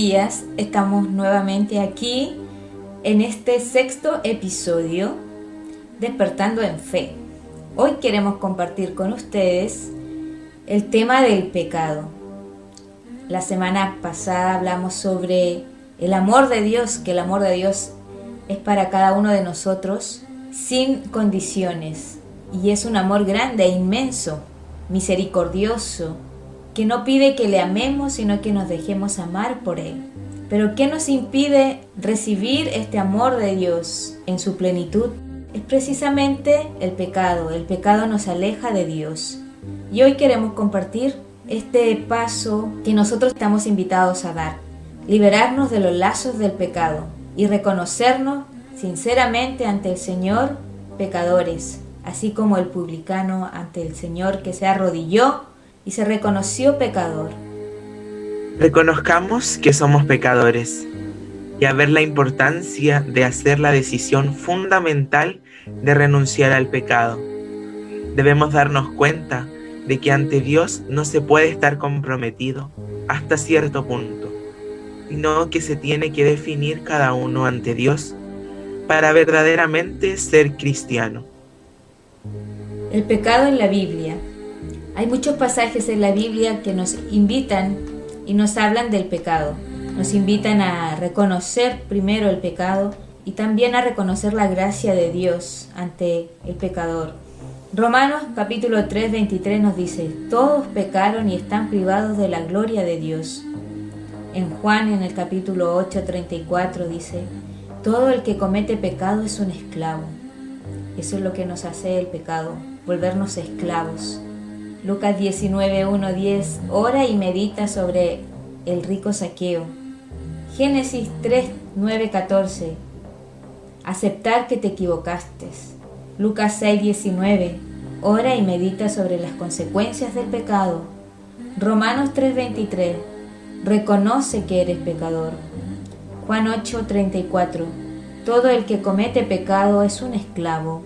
días, estamos nuevamente aquí en este sexto episodio Despertando en Fe. Hoy queremos compartir con ustedes el tema del pecado. La semana pasada hablamos sobre el amor de Dios, que el amor de Dios es para cada uno de nosotros sin condiciones y es un amor grande e inmenso, misericordioso, que no pide que le amemos, sino que nos dejemos amar por Él. Pero ¿qué nos impide recibir este amor de Dios en su plenitud? Es precisamente el pecado. El pecado nos aleja de Dios. Y hoy queremos compartir este paso que nosotros estamos invitados a dar. Liberarnos de los lazos del pecado y reconocernos sinceramente ante el Señor pecadores, así como el publicano ante el Señor que se arrodilló y se reconoció pecador. Reconozcamos que somos pecadores y a ver la importancia de hacer la decisión fundamental de renunciar al pecado. Debemos darnos cuenta de que ante Dios no se puede estar comprometido hasta cierto punto, sino que se tiene que definir cada uno ante Dios para verdaderamente ser cristiano. El pecado en la Biblia hay muchos pasajes en la Biblia que nos invitan y nos hablan del pecado. Nos invitan a reconocer primero el pecado y también a reconocer la gracia de Dios ante el pecador. Romanos capítulo 3, 23 nos dice, todos pecaron y están privados de la gloria de Dios. En Juan en el capítulo 8, 34 dice, todo el que comete pecado es un esclavo. Eso es lo que nos hace el pecado, volvernos esclavos. Lucas 19, 1, 10. Ora y medita sobre el rico saqueo. Génesis 3, 9, 14. Aceptar que te equivocaste. Lucas 6, 19. Ora y medita sobre las consecuencias del pecado. Romanos 3, 23. Reconoce que eres pecador. Juan 8, 34. Todo el que comete pecado es un esclavo.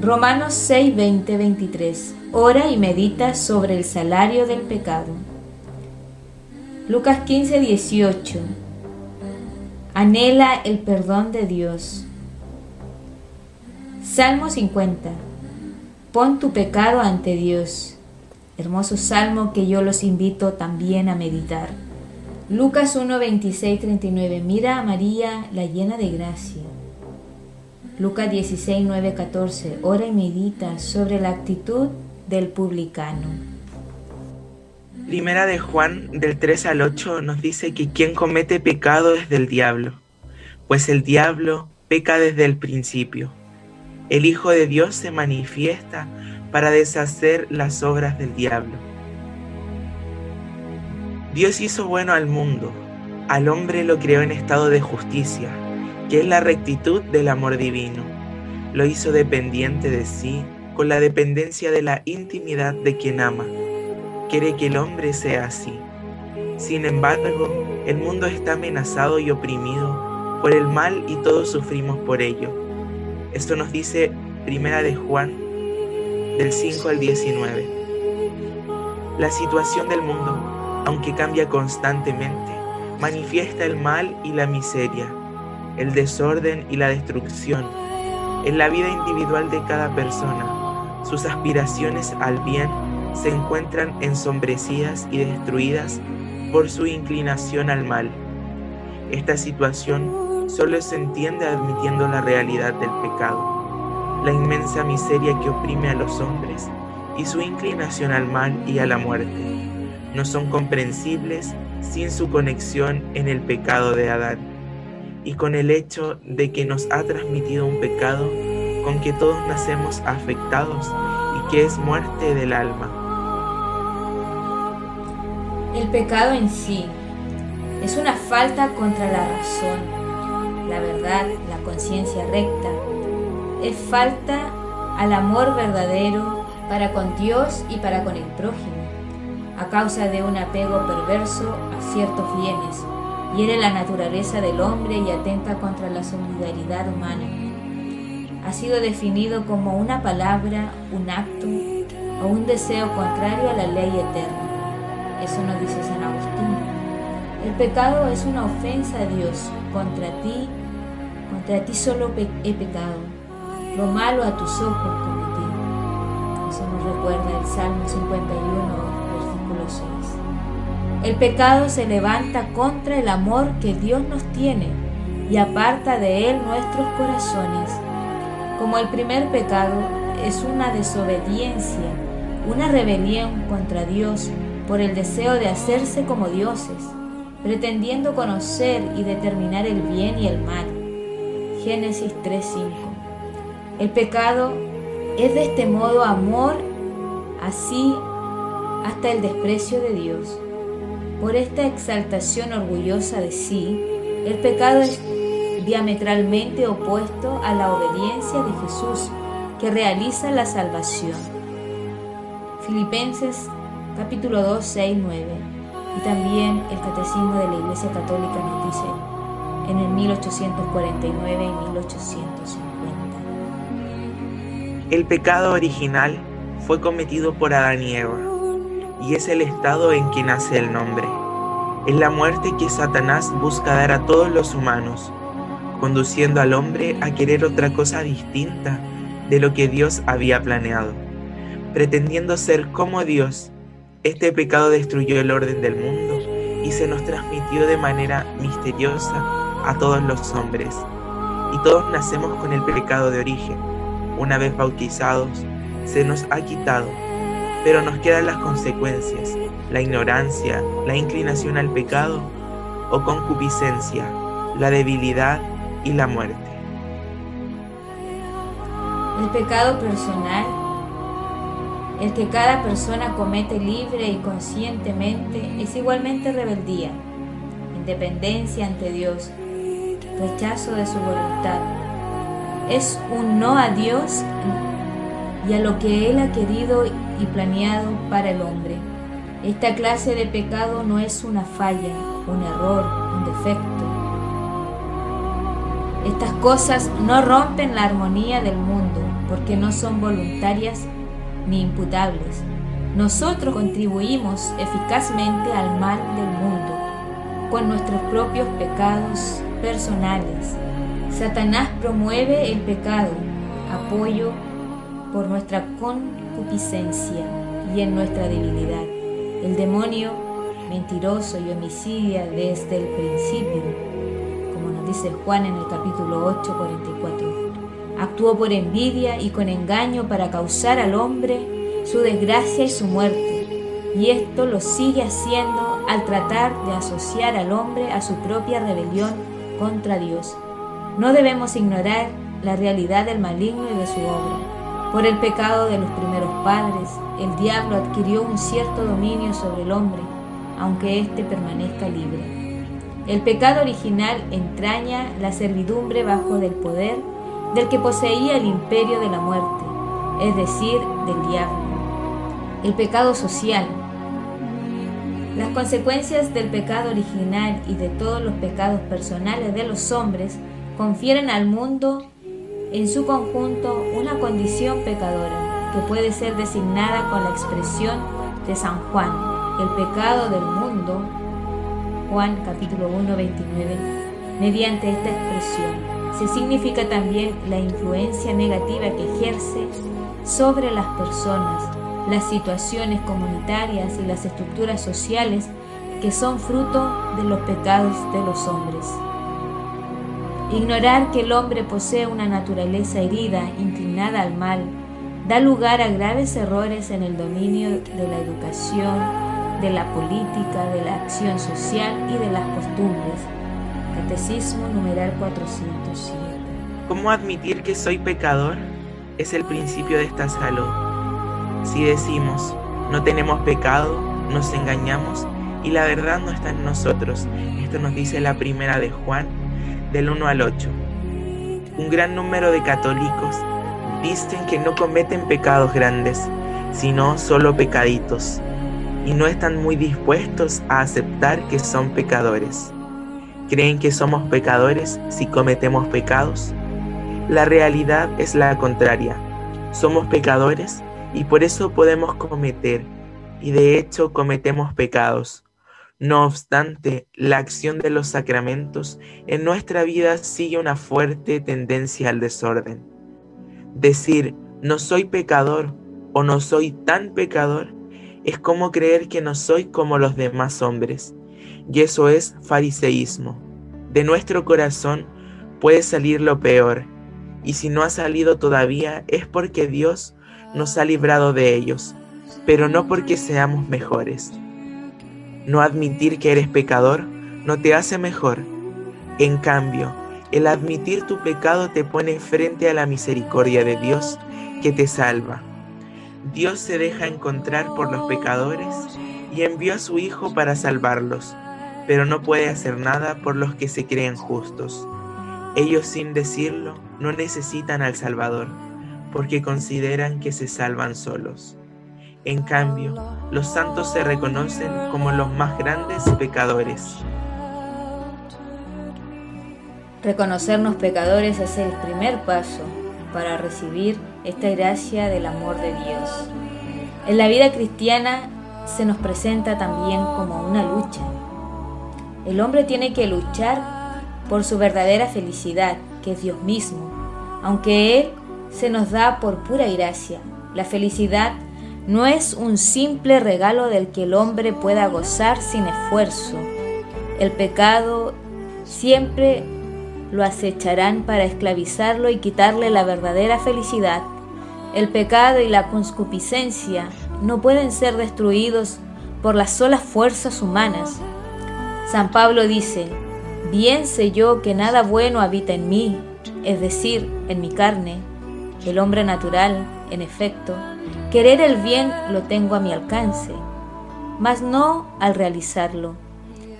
Romanos 6, 20, 23. Ora y medita sobre el salario del pecado. Lucas 15, 18. Anhela el perdón de Dios. Salmo 50. Pon tu pecado ante Dios. Hermoso salmo que yo los invito también a meditar. Lucas 1, 26, 39. Mira a María, la llena de gracia Lucas 16, 9, 14. Ora y medita sobre la actitud del publicano. Primera de Juan del 3 al 8 nos dice que quien comete pecado es del diablo, pues el diablo peca desde el principio. El Hijo de Dios se manifiesta para deshacer las obras del diablo. Dios hizo bueno al mundo, al hombre lo creó en estado de justicia que es la rectitud del amor divino. Lo hizo dependiente de sí con la dependencia de la intimidad de quien ama. Quiere que el hombre sea así. Sin embargo, el mundo está amenazado y oprimido por el mal y todos sufrimos por ello. Esto nos dice Primera de Juan del 5 al 19. La situación del mundo, aunque cambia constantemente, manifiesta el mal y la miseria el desorden y la destrucción en la vida individual de cada persona. Sus aspiraciones al bien se encuentran ensombrecidas y destruidas por su inclinación al mal. Esta situación solo se entiende admitiendo la realidad del pecado, la inmensa miseria que oprime a los hombres y su inclinación al mal y a la muerte. No son comprensibles sin su conexión en el pecado de Adán y con el hecho de que nos ha transmitido un pecado con que todos nacemos afectados y que es muerte del alma. El pecado en sí es una falta contra la razón, la verdad, la conciencia recta. Es falta al amor verdadero para con Dios y para con el prójimo, a causa de un apego perverso a ciertos bienes hiere la naturaleza del hombre y atenta contra la solidaridad humana. Ha sido definido como una palabra, un acto o un deseo contrario a la ley eterna. Eso nos dice San Agustín. El pecado es una ofensa a Dios. Contra ti, contra ti solo he pecado. Lo malo a tus ojos cometí. Eso nos recuerda el Salmo 51, versículo 6. El pecado se levanta contra el amor que Dios nos tiene y aparta de él nuestros corazones. Como el primer pecado es una desobediencia, una rebelión contra Dios por el deseo de hacerse como dioses, pretendiendo conocer y determinar el bien y el mal. Génesis 3:5. El pecado es de este modo amor, así hasta el desprecio de Dios. Por esta exaltación orgullosa de sí, el pecado es diametralmente opuesto a la obediencia de Jesús que realiza la salvación. Filipenses capítulo 2, 6, 9. Y también el Catecismo de la Iglesia Católica nos dice en el 1849 y 1850. El pecado original fue cometido por Adán y Eva, y es el estado en que nace el nombre. Es la muerte que Satanás busca dar a todos los humanos, conduciendo al hombre a querer otra cosa distinta de lo que Dios había planeado. Pretendiendo ser como Dios, este pecado destruyó el orden del mundo y se nos transmitió de manera misteriosa a todos los hombres. Y todos nacemos con el pecado de origen. Una vez bautizados, se nos ha quitado, pero nos quedan las consecuencias, la ignorancia, la inclinación al pecado o concupiscencia, la debilidad y la muerte. El pecado personal, el que cada persona comete libre y conscientemente, es igualmente rebeldía, independencia ante Dios, rechazo de su voluntad. Es un no a Dios y a lo que Él ha querido y planeado para el hombre. Esta clase de pecado no es una falla, un error, un defecto estas cosas no rompen la armonía del mundo porque no son voluntarias ni imputables. Nosotros contribuimos eficazmente al mal del mundo con nuestros propios pecados personales. Satanás promueve el pecado, apoyo por nuestra concupiscencia y en nuestra debilidad. El demonio, mentiroso y homicida desde el principio, dice Juan en el capítulo 8, 44. Actuó por envidia y con engaño para causar al hombre su desgracia y su muerte, y esto lo sigue haciendo al tratar de asociar al hombre a su propia rebelión contra Dios. No debemos ignorar la realidad del maligno y de su obra. Por el pecado de los primeros padres, el diablo adquirió un cierto dominio sobre el hombre, aunque éste permanezca libre. El pecado original entraña la servidumbre bajo del poder del que poseía el imperio de la muerte, es decir, del diablo. El pecado social. Las consecuencias del pecado original y de todos los pecados personales de los hombres confieren al mundo en su conjunto una condición pecadora que puede ser designada con la expresión de San Juan, el pecado del mundo Juan capítulo 1, 29, mediante esta expresión se significa también la influencia negativa que ejerce sobre las personas, las situaciones comunitarias y las estructuras sociales que son fruto de los pecados de los hombres. Ignorar que el hombre posee una naturaleza herida, inclinada al mal, da lugar a graves errores en el dominio de la educación, de la política, de la acción social y de las costumbres. Catecismo numeral 407. ¿Cómo admitir que soy pecador? Es el principio de esta salud. Si decimos, no tenemos pecado, nos engañamos y la verdad no está en nosotros. Esto nos dice la primera de Juan, del 1 al 8. Un gran número de católicos dicen que no cometen pecados grandes, sino solo pecaditos y no están muy dispuestos a aceptar que son pecadores. ¿Creen que somos pecadores si cometemos pecados? La realidad es la contraria. Somos pecadores y por eso podemos cometer, y de hecho cometemos pecados. No obstante, la acción de los sacramentos en nuestra vida sigue una fuerte tendencia al desorden. Decir no soy pecador o no soy tan pecador es como creer que no soy como los demás hombres, y eso es fariseísmo. De nuestro corazón puede salir lo peor, y si no ha salido todavía es porque Dios nos ha librado de ellos, pero no porque seamos mejores. No admitir que eres pecador no te hace mejor. En cambio, el admitir tu pecado te pone frente a la misericordia de Dios que te salva. Dios se deja encontrar por los pecadores y envió a su Hijo para salvarlos, pero no puede hacer nada por los que se creen justos. Ellos sin decirlo no necesitan al Salvador, porque consideran que se salvan solos. En cambio, los santos se reconocen como los más grandes pecadores. Reconocernos pecadores es el primer paso para recibir esta gracia del amor de Dios. En la vida cristiana se nos presenta también como una lucha. El hombre tiene que luchar por su verdadera felicidad, que es Dios mismo, aunque Él se nos da por pura gracia. La felicidad no es un simple regalo del que el hombre pueda gozar sin esfuerzo. El pecado siempre lo acecharán para esclavizarlo y quitarle la verdadera felicidad. El pecado y la concupiscencia no pueden ser destruidos por las solas fuerzas humanas. San Pablo dice, bien sé yo que nada bueno habita en mí, es decir, en mi carne, el hombre natural, en efecto, Querer el bien lo tengo a mi alcance, mas no al realizarlo,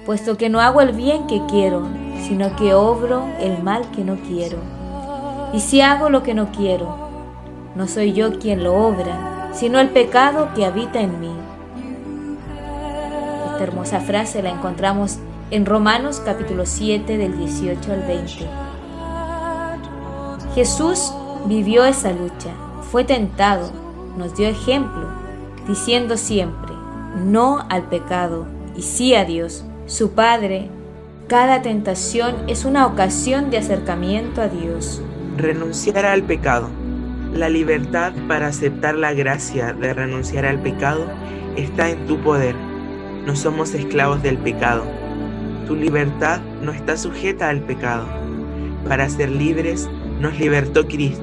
puesto que no hago el bien que quiero, sino que obro el mal que no quiero. Y si hago lo que no quiero, no soy yo quien lo obra, sino el pecado que habita en mí. Esta hermosa frase la encontramos en Romanos capítulo 7 del 18 al 20. Jesús vivió esa lucha, fue tentado, nos dio ejemplo, diciendo siempre, no al pecado y sí a Dios, su Padre. Cada tentación es una ocasión de acercamiento a Dios. Renunciar al pecado. La libertad para aceptar la gracia de renunciar al pecado está en tu poder. No somos esclavos del pecado. Tu libertad no está sujeta al pecado. Para ser libres nos libertó Cristo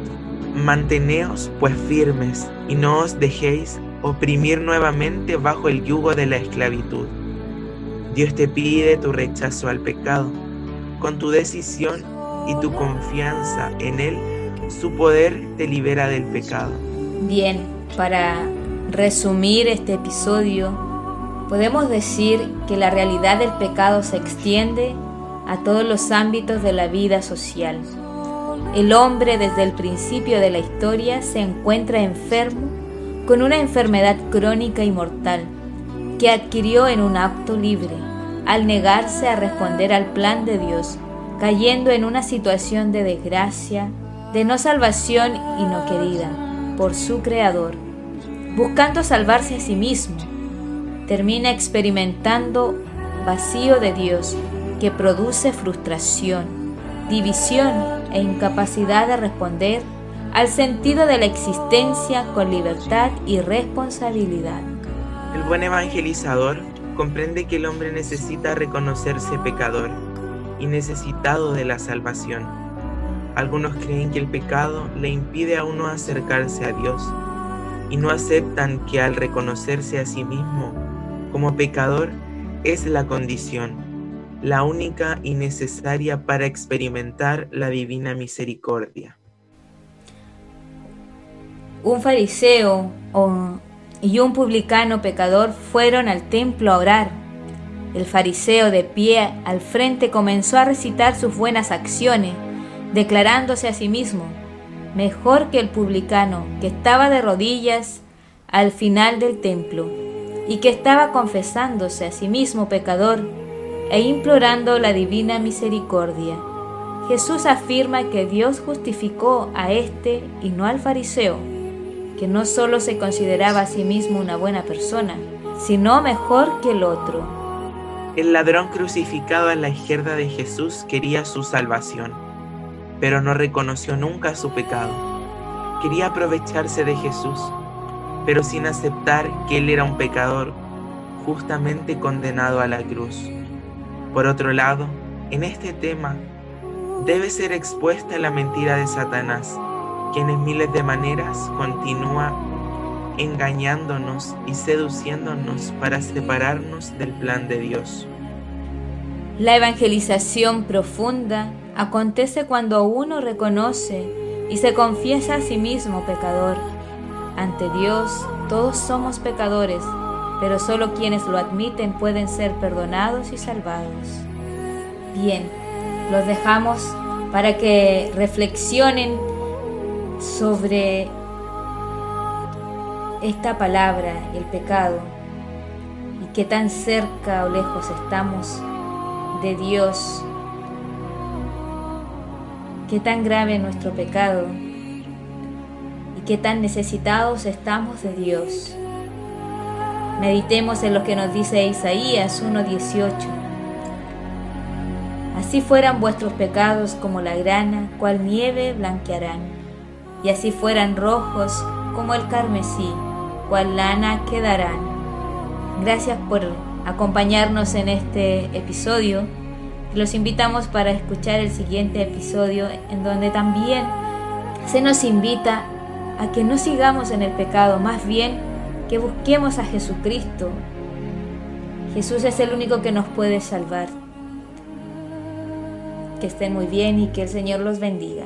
Manteneos pues firmes y no os dejéis oprimir nuevamente bajo el yugo de la esclavitud. Dios te pide tu rechazo al pecado. Con tu decisión y tu confianza en Él, su poder te libera del pecado. Bien, para resumir este episodio, podemos decir que la realidad del pecado se extiende a todos los ámbitos de la vida social el hombre desde el principio de la historia se encuentra enfermo con una enfermedad crónica y mortal que adquirió en un acto libre al negarse a responder al plan de Dios, cayendo en una situación de desgracia, de no salvación y no querida por su Creador, buscando salvarse a sí mismo. Termina experimentando vacío de Dios que produce frustración división e incapacidad de responder al sentido de la existencia con libertad y responsabilidad. El buen evangelizador comprende que el hombre necesita reconocerse pecador y necesitado de la salvación. Algunos creen que el pecado le impide a uno acercarse a Dios y no aceptan que al reconocerse a sí mismo como pecador es la condición la única y necesaria para experimentar la divina misericordia. Un fariseo y un publicano pecador fueron al templo a orar. El fariseo de pie al frente comenzó a recitar sus buenas acciones, declarándose a sí mismo mejor que el publicano que estaba de rodillas al final del templo y que estaba confesándose a sí mismo pecador e implorando la divina misericordia. Jesús afirma que Dios justificó a este y no al fariseo, que no solo se consideraba a sí mismo una buena persona, sino mejor que el otro. El ladrón crucificado a la izquierda de Jesús quería su salvación, pero no reconoció nunca su pecado. Quería aprovecharse de Jesús, pero sin aceptar que él era un pecador justamente condenado a la cruz. Por otro lado, en este tema debe ser expuesta la mentira de Satanás, quien en miles de maneras continúa engañándonos y seduciéndonos para separarnos del plan de Dios. La evangelización profunda acontece cuando uno reconoce y se confiesa a sí mismo pecador. Ante Dios todos somos pecadores, pero solo quienes lo admiten pueden ser perdonados y salvados. Bien, los dejamos para que reflexionen sobre esta palabra, el pecado, y qué tan cerca o lejos estamos de Dios, qué tan grave es nuestro pecado y qué tan necesitados estamos de Dios. Meditemos en lo que nos dice Isaías 1.18. Así fueran vuestros pecados como la grana, cual nieve blanquearán, y así fueran rojos como el carmesí, cual lana quedarán. Gracias por acompañarnos en este episodio. Los invitamos para escuchar el siguiente episodio en donde también se nos invita a que no sigamos en el pecado, más bien que busquemos a Jesucristo. Jesús es el único que nos puede salvar. Que estén muy bien y que el Señor los bendiga.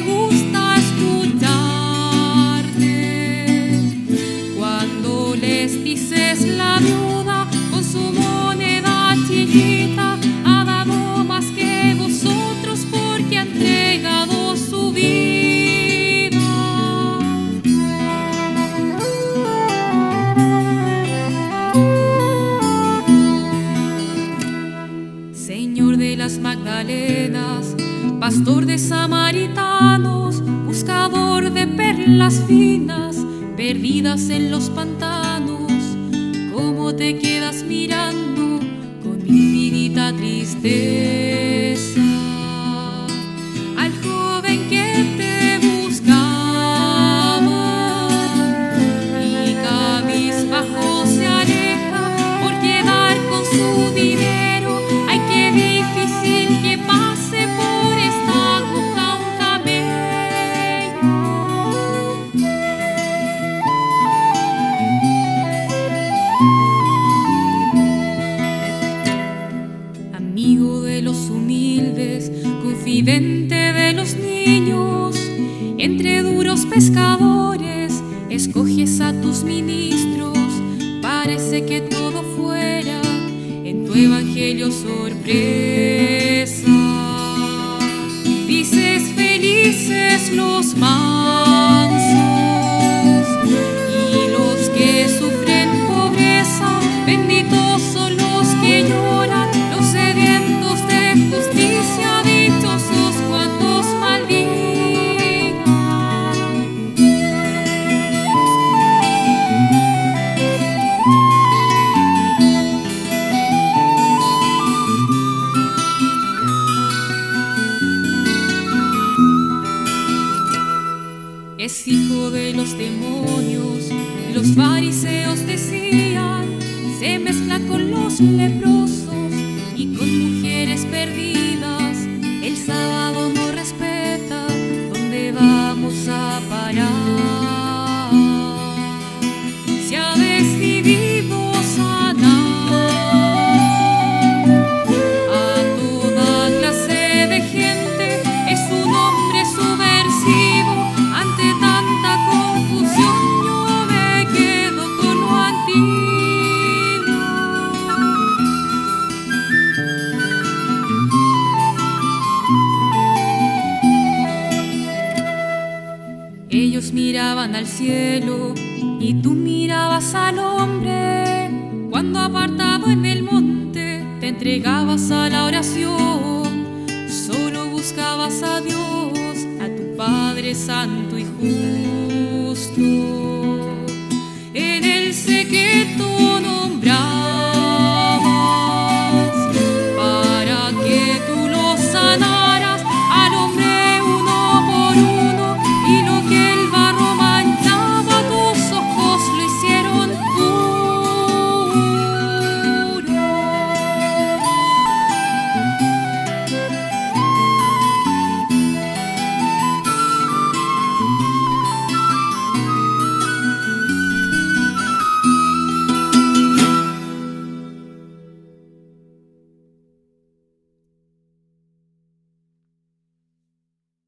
samaritanos, buscador de perlas finas, perdidas en los pantanos, saw now